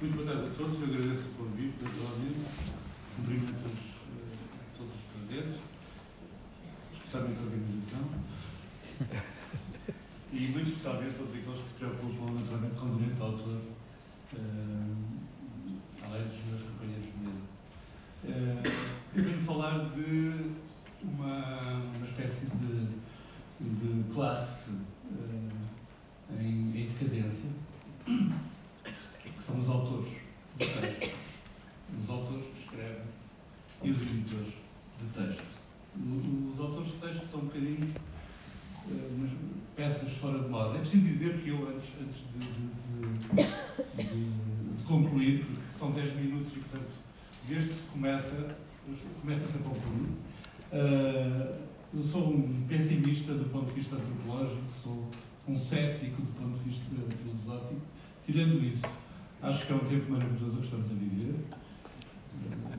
Muito boa tarde a todos, eu agradeço o convite, naturalmente, cumprimento uh, todos os presentes, especialmente a organização, e muito especialmente todos aqueles que se preocupam naturalmente com o direito de autor, uh, além dos meus companheiros de mesa. Uh, eu venho falar de uma, uma espécie de, de classe em, em decadência são os autores de texto. Os autores que escrevem e os editores de texto. Os autores de texto são um bocadinho uh, peças fora de moda. É preciso dizer que eu, antes, antes de, de, de, de, concluir, porque são 10 minutos e, portanto, desde que se começa, começa-se a concluir, uh, eu sou um pessimista do ponto de vista antropológico, sou um cético do ponto de vista filosófico. Tirando isso, Acho que é um tempo maravilhoso que estamos a viver,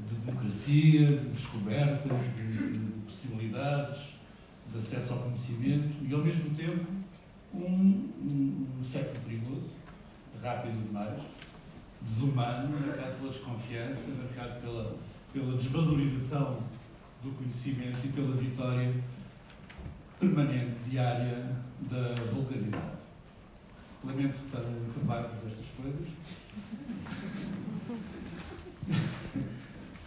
de democracia, de descobertas, de, de possibilidades, de acesso ao conhecimento e, ao mesmo tempo, um, um, um século perigoso, rápido demais, desumano, marcado pela desconfiança, marcado pela, pela desvalorização do conhecimento e pela vitória permanente, diária, da vulgaridade. Lamento estar a informar destas coisas,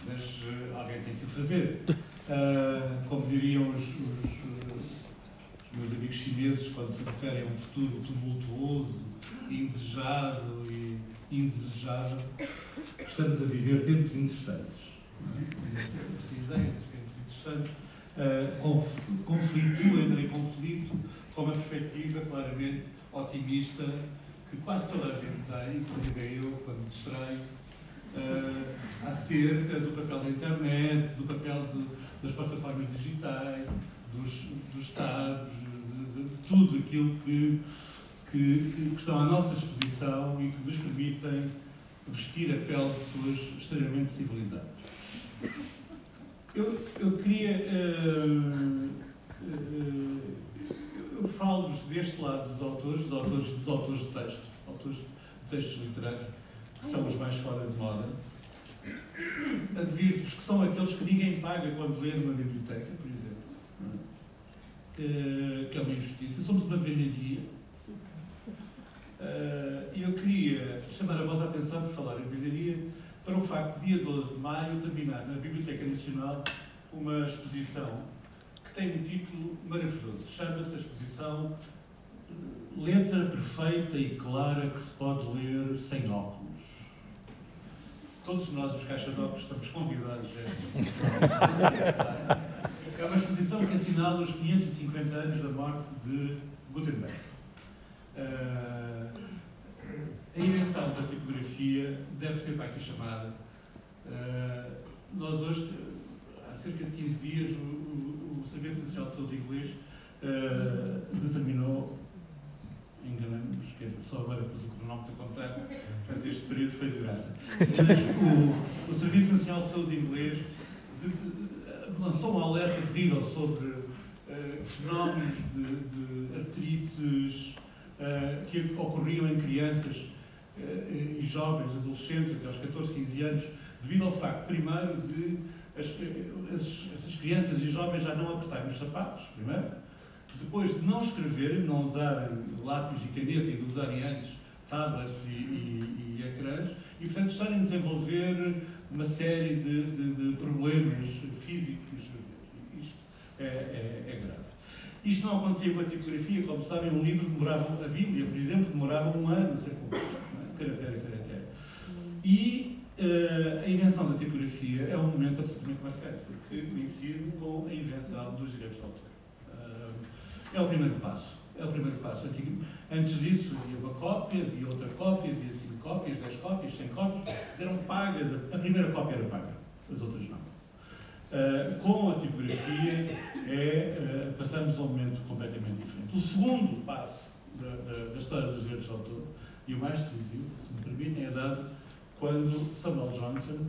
mas uh, alguém tem que o fazer. Uh, como diriam os, os, os, meus amigos chineses quando se referem a um futuro tumultuoso, indesejado e indesejável, estamos a viver tempos interessantes. É? Esta ideia de tempos interessantes uh, conflito, entra em conflito com uma perspectiva claramente otimista que quase toda a gente tem, inclusive eu, quando me distraio, uh, acerca do papel da internet, do papel das plataformas digitais, dos, dos de, de, de, tudo aquilo que, que, que, estão à nossa disposição e que nos permitem vestir a pele de pessoas extremamente civilizadas. Eu, eu queria. Uh, uh, eu falo-vos deste lado dos autores, dos autores, dos autores de texto, autores de textos literários, que são os mais fora de moda. Advirto-vos que são aqueles que ninguém paga quando lê numa biblioteca, por exemplo. Uh, que é uma injustiça. Somos uma velharia. Uh, eu queria chamar a vossa atenção, por falar em velharia, para o facto de, dia 12 de maio, terminar na Biblioteca Nacional uma exposição tem um título maravilhoso. Chama-se a exposição eh, Letra Perfeita e Clara que se pode ler sem óculos. Todos nós, os caixa de óculos, estamos convidados a É uma exposição que assinala os 550 anos da morte de Gutenberg. Uh, a invenção da tipografia deve ser para aqui chamada. Uh, nós hoje, há cerca de 15 dias, o, o Serviço Social de Saúde Inglês uh, determinou, enganamos, quer dizer, só agora pus o cronómetro a contar, portanto este período foi de graça. o, o Serviço Nacional de Saúde Inglês de, de, lançou um alerta terrível sobre uh, fenómenos de, de artrites uh, que ocorriam em crianças e jovens, adolescentes, até aos 14, 15 anos, devido ao facto, primeiro, de as, as, essas crianças e jovens já não apertarem os sapatos, primeiro, depois de não escreverem, não usarem lápis e caneta e de usarem antes tablets e, e, e ecrãs, e portanto estarem a desenvolver uma série de, de, de problemas físicos. Isto é, é, é, grave. Isto não acontecia com a tipografia, como sabem, um livro demorava, a Bíblia, por exemplo, demorava um ano a ser publicado, é? a. E Uh, a invenção da tipografia é um momento absolutamente marcante, porque coincide com a invenção dos direitos de autor. Uh, é o primeiro passo. É o primeiro passo. Antes disso, havia uma cópia, havia outra cópia, havia cinco cópias, dez cópias, cem cópias. Eram pagas. A primeira cópia era paga, as outras não. Uh, com a tipografia, é, passamos a um momento completamente diferente. O segundo passo da, da, da história dos direitos de autor, e o mais decisivo, se me permitem, é dado quando Samuel Johnson,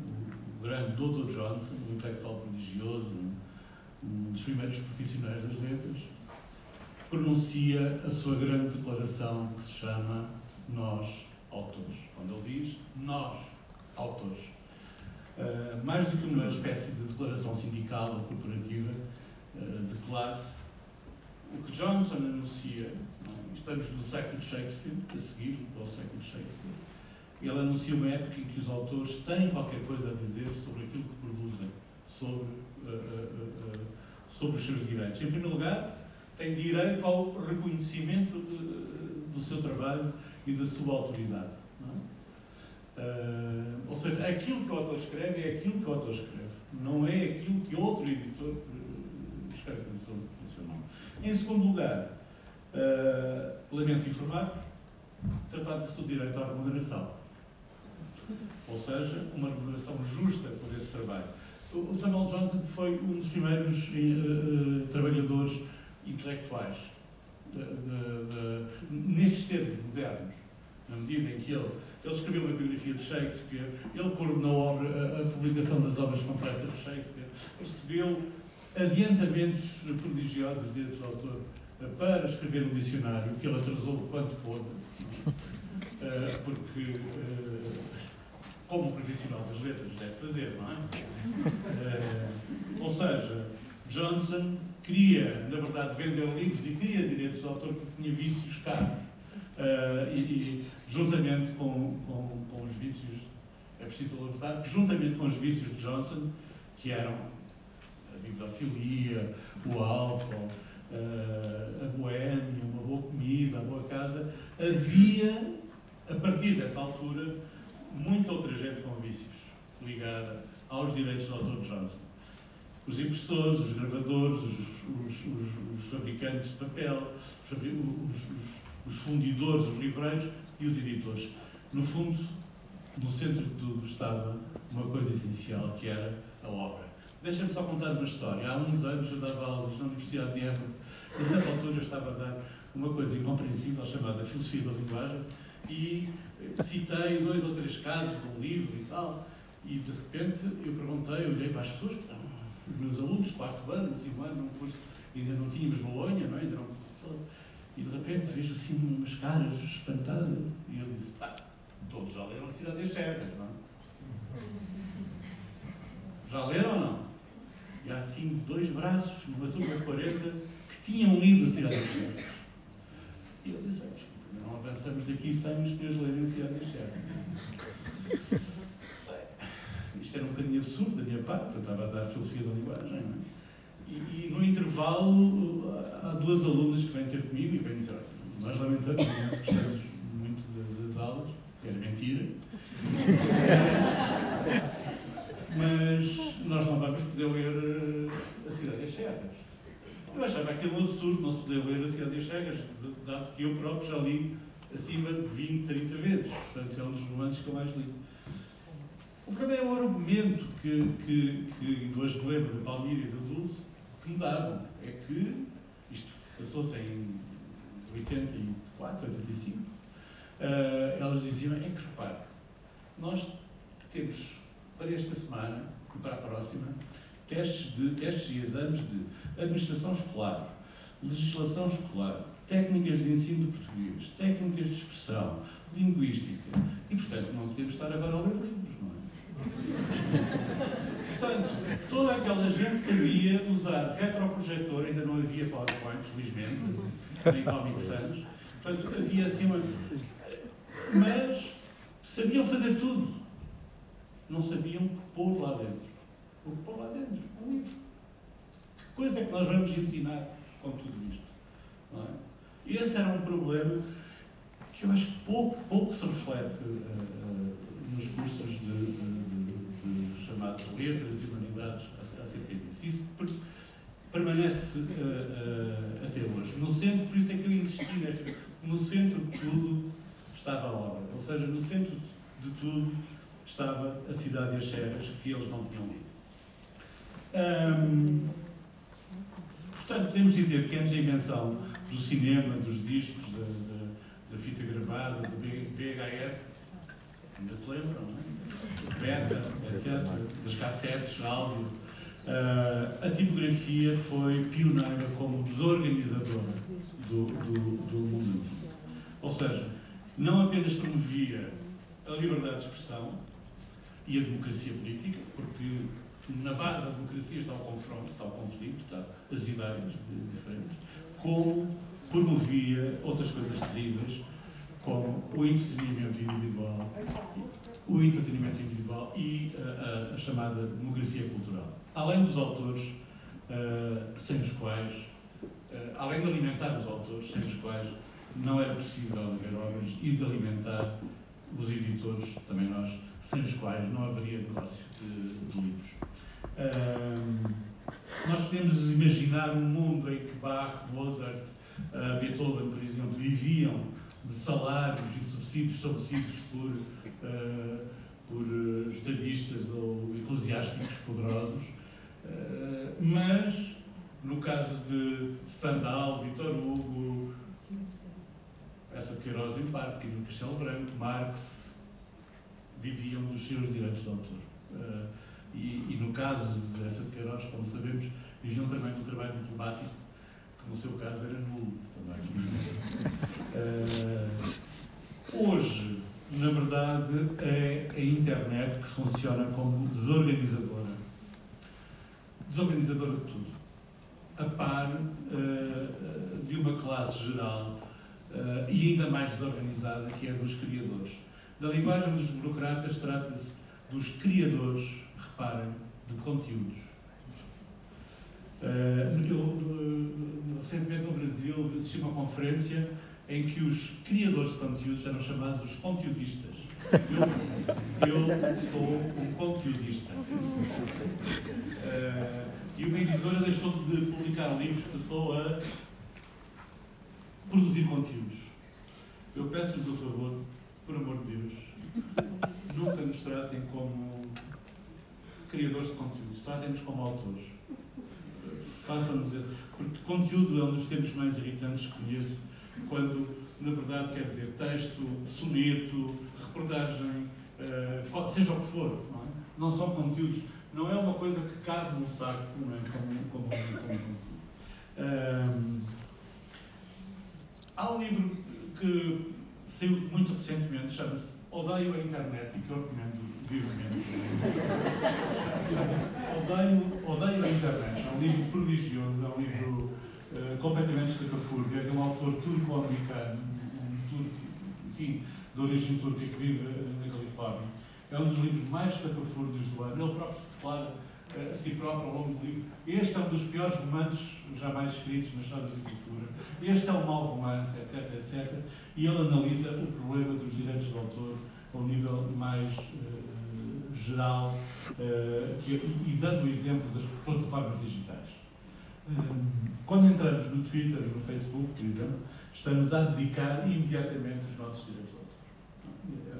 o grande Dr. Johnson, um intelectual prodigioso, um dos primeiros profissionais das letras, pronuncia a sua grande declaração que se chama Nós, autores. Quando ele diz nós, autores. Uh, mais do que uma espécie de declaração sindical ou corporativa uh, de classe, o que Johnson anuncia, é? estamos no século de Shakespeare, a seguir ao século de Shakespeare, ele anuncia uma época em que os autores têm qualquer coisa a dizer sobre aquilo que produzem, sobre, uh, sobre os seus direitos. Em primeiro lugar, têm direito ao reconhecimento de, do seu trabalho e da sua autoridade. Uh, ou seja, aquilo que o autor escreve é aquilo que o autor escreve, não é aquilo que outro editor uh, escreve no seu, no seu nome. Em segundo lugar, uh, lamento informar, tratado-se do direito à remuneração. Ou seja, uma remuneração justa por esse trabalho. O Samuel Johnson foi um dos primeiros trabalhadores intelectuais de, de, de, nestes termos modernos, na medida em que ele ele escreveu uma biografia de Shakespeare, ele coordenou a, obra, a, publicação das obras completas de Shakespeare, recebeu adiantamentos prodigiosos de direitos de autor eh, para escrever um dicionário, que ele atrasou quanto pôde, uh, porque, uh, como um profissional das letras deve fazer, não é? Uh, ou seja, Johnson queria, na verdade, vender livros e queria direitos de autor porque tinha vícios caros. Uh, e, e, juntamente com, com, com, os vícios, é preciso lembrar que juntamente com os vícios de Johnson, que eram a bibliofilia, o álcool, uh, a boêmia, uma boa comida, a boa casa, havia, a partir dessa altura, muita outra gente com vícios ligada aos direitos do autor de Johnson. Os impressores, os gravadores, os, os, os, os fabricantes de papel, os fundidores, os livreiros e os editores. No fundo, no centro de tudo estava uma coisa essencial, que era a obra. Deixa-me só contar uma história. Há uns anos eu dava aulas na Universidade de Évora. A certa altura eu estava a dar uma coisa incompreensível chamada Filosofia da Linguagem e citei dois ou três casos de um livro e tal. E de repente eu perguntei, olhei para as pessoas que estavam, os meus alunos, quarto ano, último ano, um curso, ainda não tínhamos Bolonha, não é? Ainda não, e de repente vejo assim umas caras espantadas. E eu disse: ah, todos já leram Cidade das Chegas, não é? Já leram ou não? E há assim dois braços, numa turma de 40, que tinham lido a Cidade das Chegas. E eu disse: ah, não avançamos daqui sem os senhores lerem das Chegas. Isto era um bocadinho absurdo da minha parte, eu estava a dar filosofia da linguagem, é? E, e, no intervalo há duas alunas que vêm ter comigo e vêm dizer, nós lamentamos imenso, gostamos muito das aulas, era mentira. Mas nós não vamos poder ler A Cidade das Chegas. Eu achava aquilo um absurdo não se poder ler A Cidade das Chegas, dado que eu próprio já li acima de 20, 30 vezes. Portanto, é um dos romances que eu mais li. O problema é o argumento que, que, que me lembro da Palmira e da Dulce, que me davam é que, isto passou-se em 84, 85, uh, elas diziam, é que repare, nós temos para esta semana e para a próxima testes, de, testes e exames de administração escolar, legislação escolar, técnicas de ensino de português, técnicas de expressão, linguística. E, portanto, não podemos estar agora a ler livros, não é? Portanto, toda aquela gente sabia usar retroprojetor, ainda não havia PowerPoint, felizmente, nem Comic Sans. Portanto, havia assim uma. Mas sabiam fazer tudo. Não sabiam o que pôr lá dentro. O que pôr lá dentro? Um livro. Que coisa é que nós vamos ensinar com tudo isto? Esse era um problema que eu acho que pouco, pouco se reflete uh, nos cursos de, de chamados letras e humanidades acerca disso. Isso permanece uh, uh, até hoje. No centro, por isso é que eu insisti nesta, no centro de tudo estava a obra, ou seja, no centro de tudo estava a cidade e as serras que eles não tinham lido. Portanto, podemos dizer que antes da invenção do cinema, dos discos, da, da, da fita gravada, do VHS, ainda se lembram, não é? beta, etc., das cassetes, áudio. Uh, a tipografia foi pioneira como desorganizadora do, do, do. Ou seja, não apenas promovia a liberdade de expressão e a democracia política, porque na base da democracia está o confronto, está o conflito, está as ideias diferentes, como promovia outras coisas terríveis, como o entretenimento individual, o entretenimento individual e a, a, a chamada democracia cultural. Além dos autores, uh, sem os quais, uh, além de alimentar os autores, sem os quais não era possível haver obras, e de alimentar os editores, também nós, sem os quais não haveria negócio de, de livros. Uh, nós podemos imaginar um mundo em que Bach, Mozart, uh, Beethoven, por exemplo, viviam de salários e subsídios estabelecidos por, uh, por estadistas ou eclesiásticos poderosos, uh, mas no caso de Stendhal, Vitor Hugo, essa de Queiroz em parte, Camilo Castelo Branco, Marx, viviam dos seus direitos de autor. Uh, e, e, no caso dessa de Queiroz, como sabemos, viviam também do trabalho diplomático, que no seu caso era nulo. Uh, hoje, na verdade, é a internet que funciona como desorganizadora. Desorganizadora de tudo. A par uh, de uma classe geral uh, e ainda mais desorganizada, que é dos criadores. Na linguagem dos burocratas, trata-se dos criadores, reparem, de conteúdos. Uh, eu, recentemente no Brasil assisti uma conferência em que os criadores de conteúdos eram chamados os conteudistas. Eu, eu sou um conteudista. Uh, e uma editora deixou de publicar livros, passou a produzir conteúdos. Eu peço-lhes o favor, por amor de Deus, nunca nos tratem como criadores de conteúdos, tratem-nos como autores. Façam-nos esse. Porque conteúdo é um dos termos mais irritantes que conheço, quando, na verdade, quer dizer texto, soneto, reportagem, uh, seja o que for. Não, é? não, são conteúdos. Não é uma coisa que cabe no saco, não é? Como, como, como, Há um livro que saiu muito recentemente, chama-se Odeio a Internet e que eu recomendo. Odeio, Odeio a Internet. É um livro prodigioso, é um livro uh, completamente estapafúrdio, é de um autor turco-americano, um turco, enfim, de origem turca que vive na Califórnia. É um dos livros mais estapafúrdios do ano. Ele próprio se declara uh, a si próprio ao longo do livro. Este é um dos piores romances jamais escritos na história da literatura este é um mau romance, etc, etc. E ele analisa o problema dos direitos de autor a um nível mais uh, geral uh, que, e dando o exemplo das plataformas digitais. Um, quando entramos no Twitter e no Facebook, por exemplo, estamos a dedicar imediatamente os nossos direitos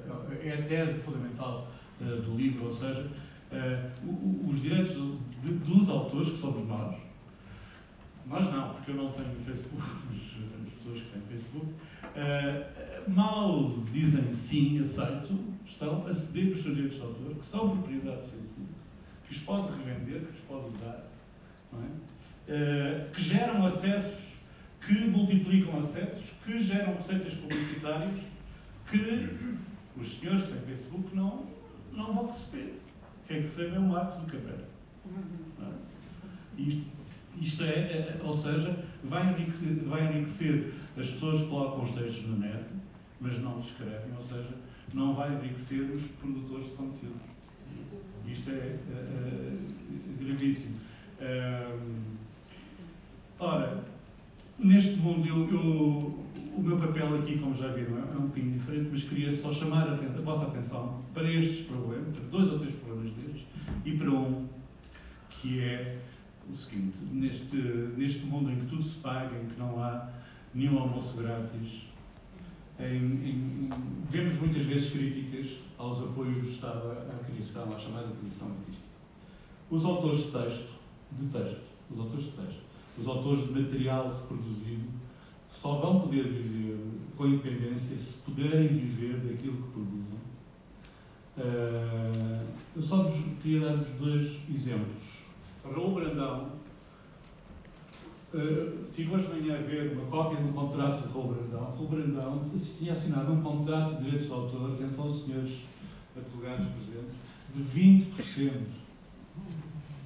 de autor. É a tese fundamental uh, do livro, ou seja, os direitos dos autores, que somos nós, nós não, porque eu não tenho Facebook, as pessoas que têm Facebook, mal dizem sim, aceito, estão a ceder os seus direitos de autor, que são propriedade do Facebook, que os pode revender, que os pode usar, é? uh, que geram acessos, que multiplicam acessos, que geram receitas publicitárias, que os senhores que têm Facebook não, não vão receber. Quem recebe é o Marcos do Capera. É? Isto isto é, é, ou seja, vai enriquecer, vai enriquecer as pessoas que colocam os textos na net, mas não escrevem, ou seja, não vai enriquecer os produtores de conteúdo. Isto é, é, é gravíssimo. ora, neste mundo, eu, eu, o meu papel aqui, como já viram, é um bocadinho diferente, mas queria só chamar a, a vossa atenção para estes problemas, para dois ou três problemas deles, e para um que é o seguinte: neste, neste mundo em que tudo se paga, em que não há nenhum almoço grátis, em, em, vemos muitas vezes críticas aos apoios do Estado à criação, à chamada criação artística. Os autores de texto, de texto, os autores de texto, os autores de material reproduzido, só vão poder viver com independência se puderem viver daquilo que produzem. Uh, eu só vos queria dar-vos dois exemplos. Raul Brandão Uh, tive hoje de manhã a ver uma cópia de um contrato de Raul Brandão. Raul Brandão tinha assinado um contrato de direitos de autor, atenção senhores advogados presentes, de 20%.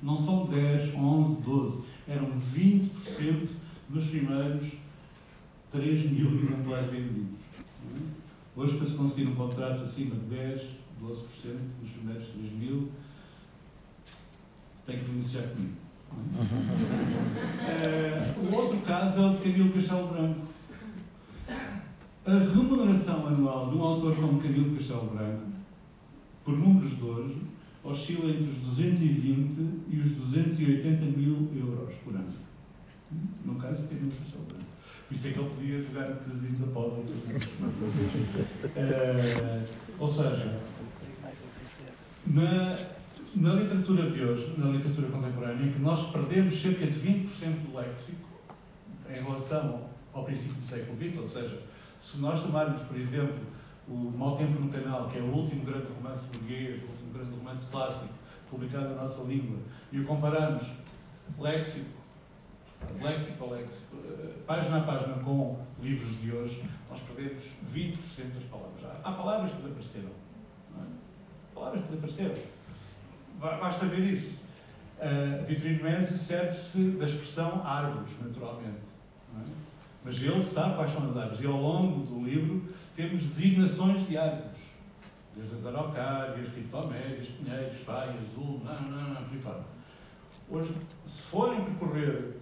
Não são 10, 11, 12. Eram 20% nos primeiros 3 mil exemplares vendidos. Hoje, para se conseguir um contrato acima de 10, 12% nos primeiros 3 mil, tem que denunciar comigo. Uh, o outro caso é o de Camilo Castelo Branco. A remuneração anual de um autor como Camilo Castelo Branco, por números de hoje, oscila entre os 220 e os 280 mil euros por ano. No caso de Camilo Castelo Branco. Por isso é que ele podia jogar a bocadinho da pó. uh, ou seja, na, na literatura de hoje, na literatura contemporânea, em que nós perdemos cerca de 20% do léxico em relação ao princípio do século XX, ou seja, se nós tomarmos, por exemplo, o Mau Tempo no Canal, que é o último grande romance burguês, o último grande romance clássico publicado na nossa língua, e o compararmos léxico léxico a léxico, eh, página a página com livros de hoje, nós perdemos 20% das palavras. Há, palavras que desapareceram. É? Palavras que desapareceram. Basta ver isso. Uh, Vitorino Mendes serve-se da expressão árvores, naturalmente. É? Mas ele sabe quais são as árvores. E ao longo do livro temos designações de árvores. Desde as araucárias, criptomédias, pinheiros, faias, azul, não, não, não, por aí fora. Hoje, se forem percorrer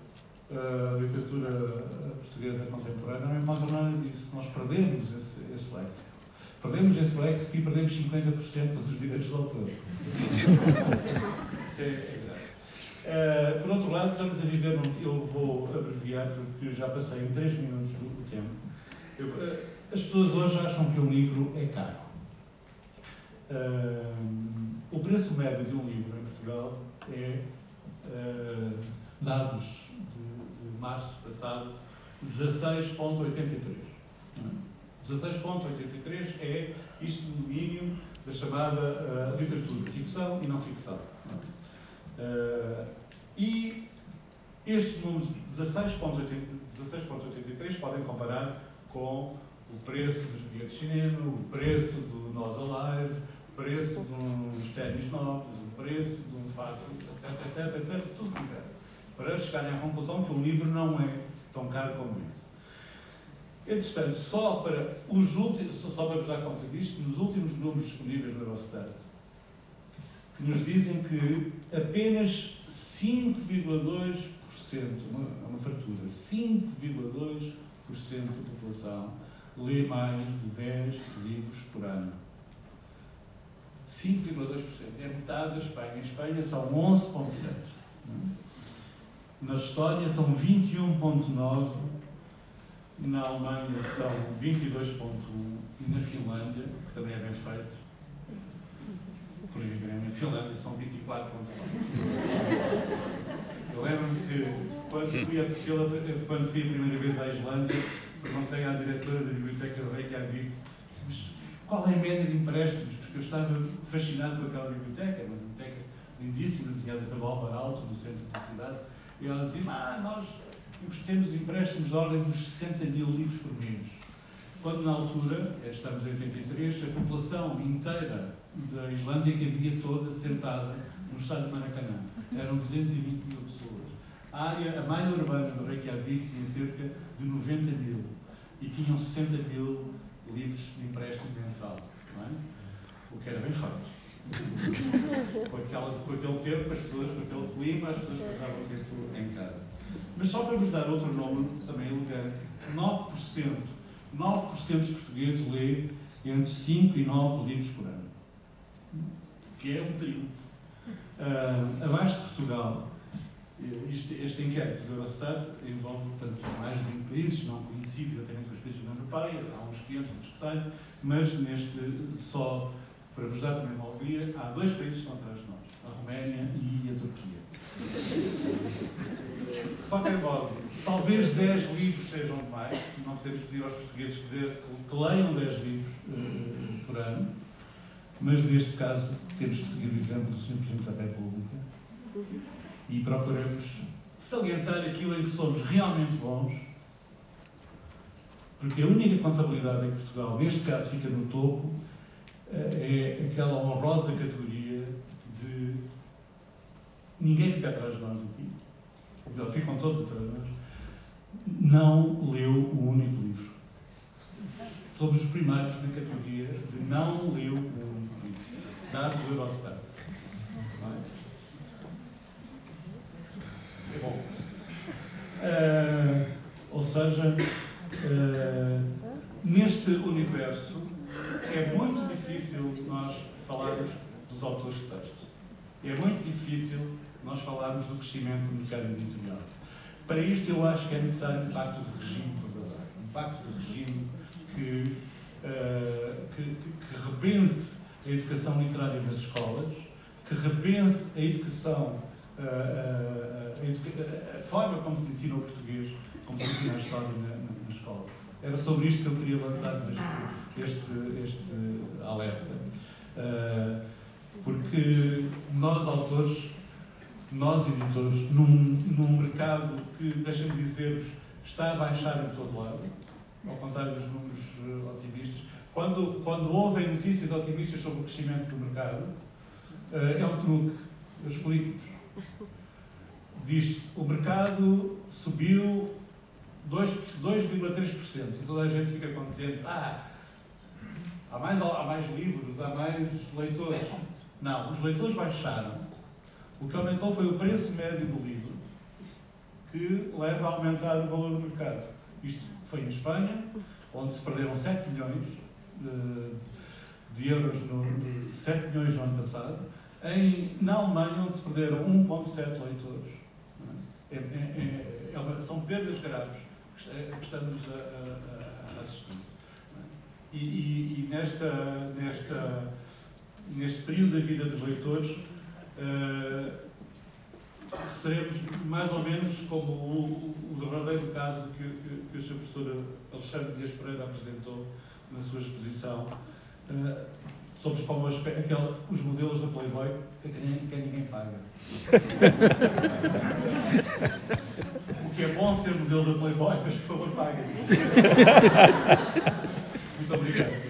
a literatura portuguesa contemporânea não encontra nada disso. Nós perdemos esse, esse léxico. Perdemos esse léxico e perdemos 50% dos direitos de autor. é, é grave. Uh, por outro lado, estamos a viver num. Eu vou abreviar porque já passei em 3 minutos o tempo. Eu, uh, as pessoas hoje acham que um livro é caro. Uh, o preço médio de um livro em Portugal é dados março passado, 16,83. 16,83 é isto no domínio da chamada uh, literatura, ficção e não ficção. Uh, e estes números 16,83 podem comparar com o preço dos bilhetes de cinema, o preço do Nós Alive, o preço uns ténis novos, o preço de um fato, etc, etc, etc, tudo que quiser para chegarem à conclusão que o livro não é tão caro como isso. Entretanto, só para, os últimos, só para vos dar conta disto, nos últimos números disponíveis na Eurostat, que nos dizem que apenas 5,2%, uma, uma fartura, 5,2% da população lê mais de 10 livros por ano. 5,2%. É metade da Espanha. Em Espanha são 11,7%. Na Estónia são 21,9%, na Alemanha são 22,1% e na Finlândia, que também é bem feito, por aí na Finlândia são 24,9%. Eu lembro-me que quando fui, a, quando fui a primeira vez à Islândia, perguntei à diretora da Biblioteca de Reykjavik qual é a média de empréstimos, porque eu estava fascinado com aquela biblioteca, uma biblioteca lindíssima, desenhada pelo Álvaro Alto, no centro da cidade. E ela dizia, ah, nós temos empréstimos de ordem dos 60 mil livros por mês. Quando na altura, estamos em 83, a população inteira da Islândia cabia toda sentada no estádio de Maracanã. Eram 220 mil pessoas. A área, a malha urbana do Reykjavik tinha cerca de 90 mil e tinham 60 mil livros de empréstimo mensal. É? O que era bem feito com, aquela, com aquele tempo, as pessoas, com aquele clima, as pessoas passavam o tempo. Mas só para vos dar outro nome também elegante, 9%, 9% dos portugueses lêem entre 5 e 9 livros por ano. Que é um triunfo. Uh, abaixo de Portugal, este, este inquérito do Eurostat envolve portanto, mais de 20 países, não coincide exatamente com os países da União Europeia, há uns 500, outros que sei, mas neste só para vos dar também uma alegria, há dois países que estão atrás de nós, a Roménia e a Turquia. De qualquer modo, talvez 10 livros sejam demais, não podemos pedir aos portugueses que, de, que leiam 10 livros uh, por ano, mas neste caso temos que seguir o exemplo do Sr. Presidente da República e procuramos salientar aquilo em que somos realmente bons, porque a única contabilidade em Portugal, neste caso, fica no topo, é aquela honrosa categoria de ninguém fica atrás de nós aqui, ficam todos atrás de não leu o único livro. Somos os primeiros na categoria de não leu o único livro. Dados do Eurostat. É bom. Uh, ou seja, uh, neste universo é muito difícil nós falarmos dos autores de textos. É muito difícil nós falarmos do crescimento do mercado editorial. Para isto, eu acho que é necessário um pacto de regime verdadeiro. Um pacto de regime que, uh, que, que, repense a educação literária nas escolas, que repense a educação, a, a, a, a, forma como se ensina o português, como se ensina a história na, na, na escola. Era sobre isto que eu queria lançar este, este, este alerta. Uh, porque nós, autores, nós, editores, num, num mercado que, deixem-me dizer-vos, está a baixar em todo lado, ao contrário dos números uh, otimistas, quando, quando ouvem notícias otimistas sobre o crescimento do mercado, uh, é um truque. Eu explico-vos. Diz o mercado subiu 2,3% e toda a gente fica contente. Ah, há mais, há mais livros, há mais leitores. Não, os leitores baixaram. O que aumentou foi o preço médio do livro, que leva a aumentar o valor do mercado. Isto foi em Espanha, onde se perderam 7 milhões de, de euros, no, 7 milhões no ano passado. Em, na Alemanha, onde se perderam 1,7 leitores. É, é, é, é são perdas graves que estamos a, a, a assistir. E, e, e, nesta, nesta, neste período da vida dos leitores, uh, seremos mais ou menos como o, o verdadeiro caso que, que, que o Sr. Professor Alexandre Dias Pereira apresentou na sua exposição. Uh, somos como as, aquela, os modelos da Playboy que, que, que ninguém paga. o que é bom ser modelo da Playboy, mas por favor paguem. Muito obrigado.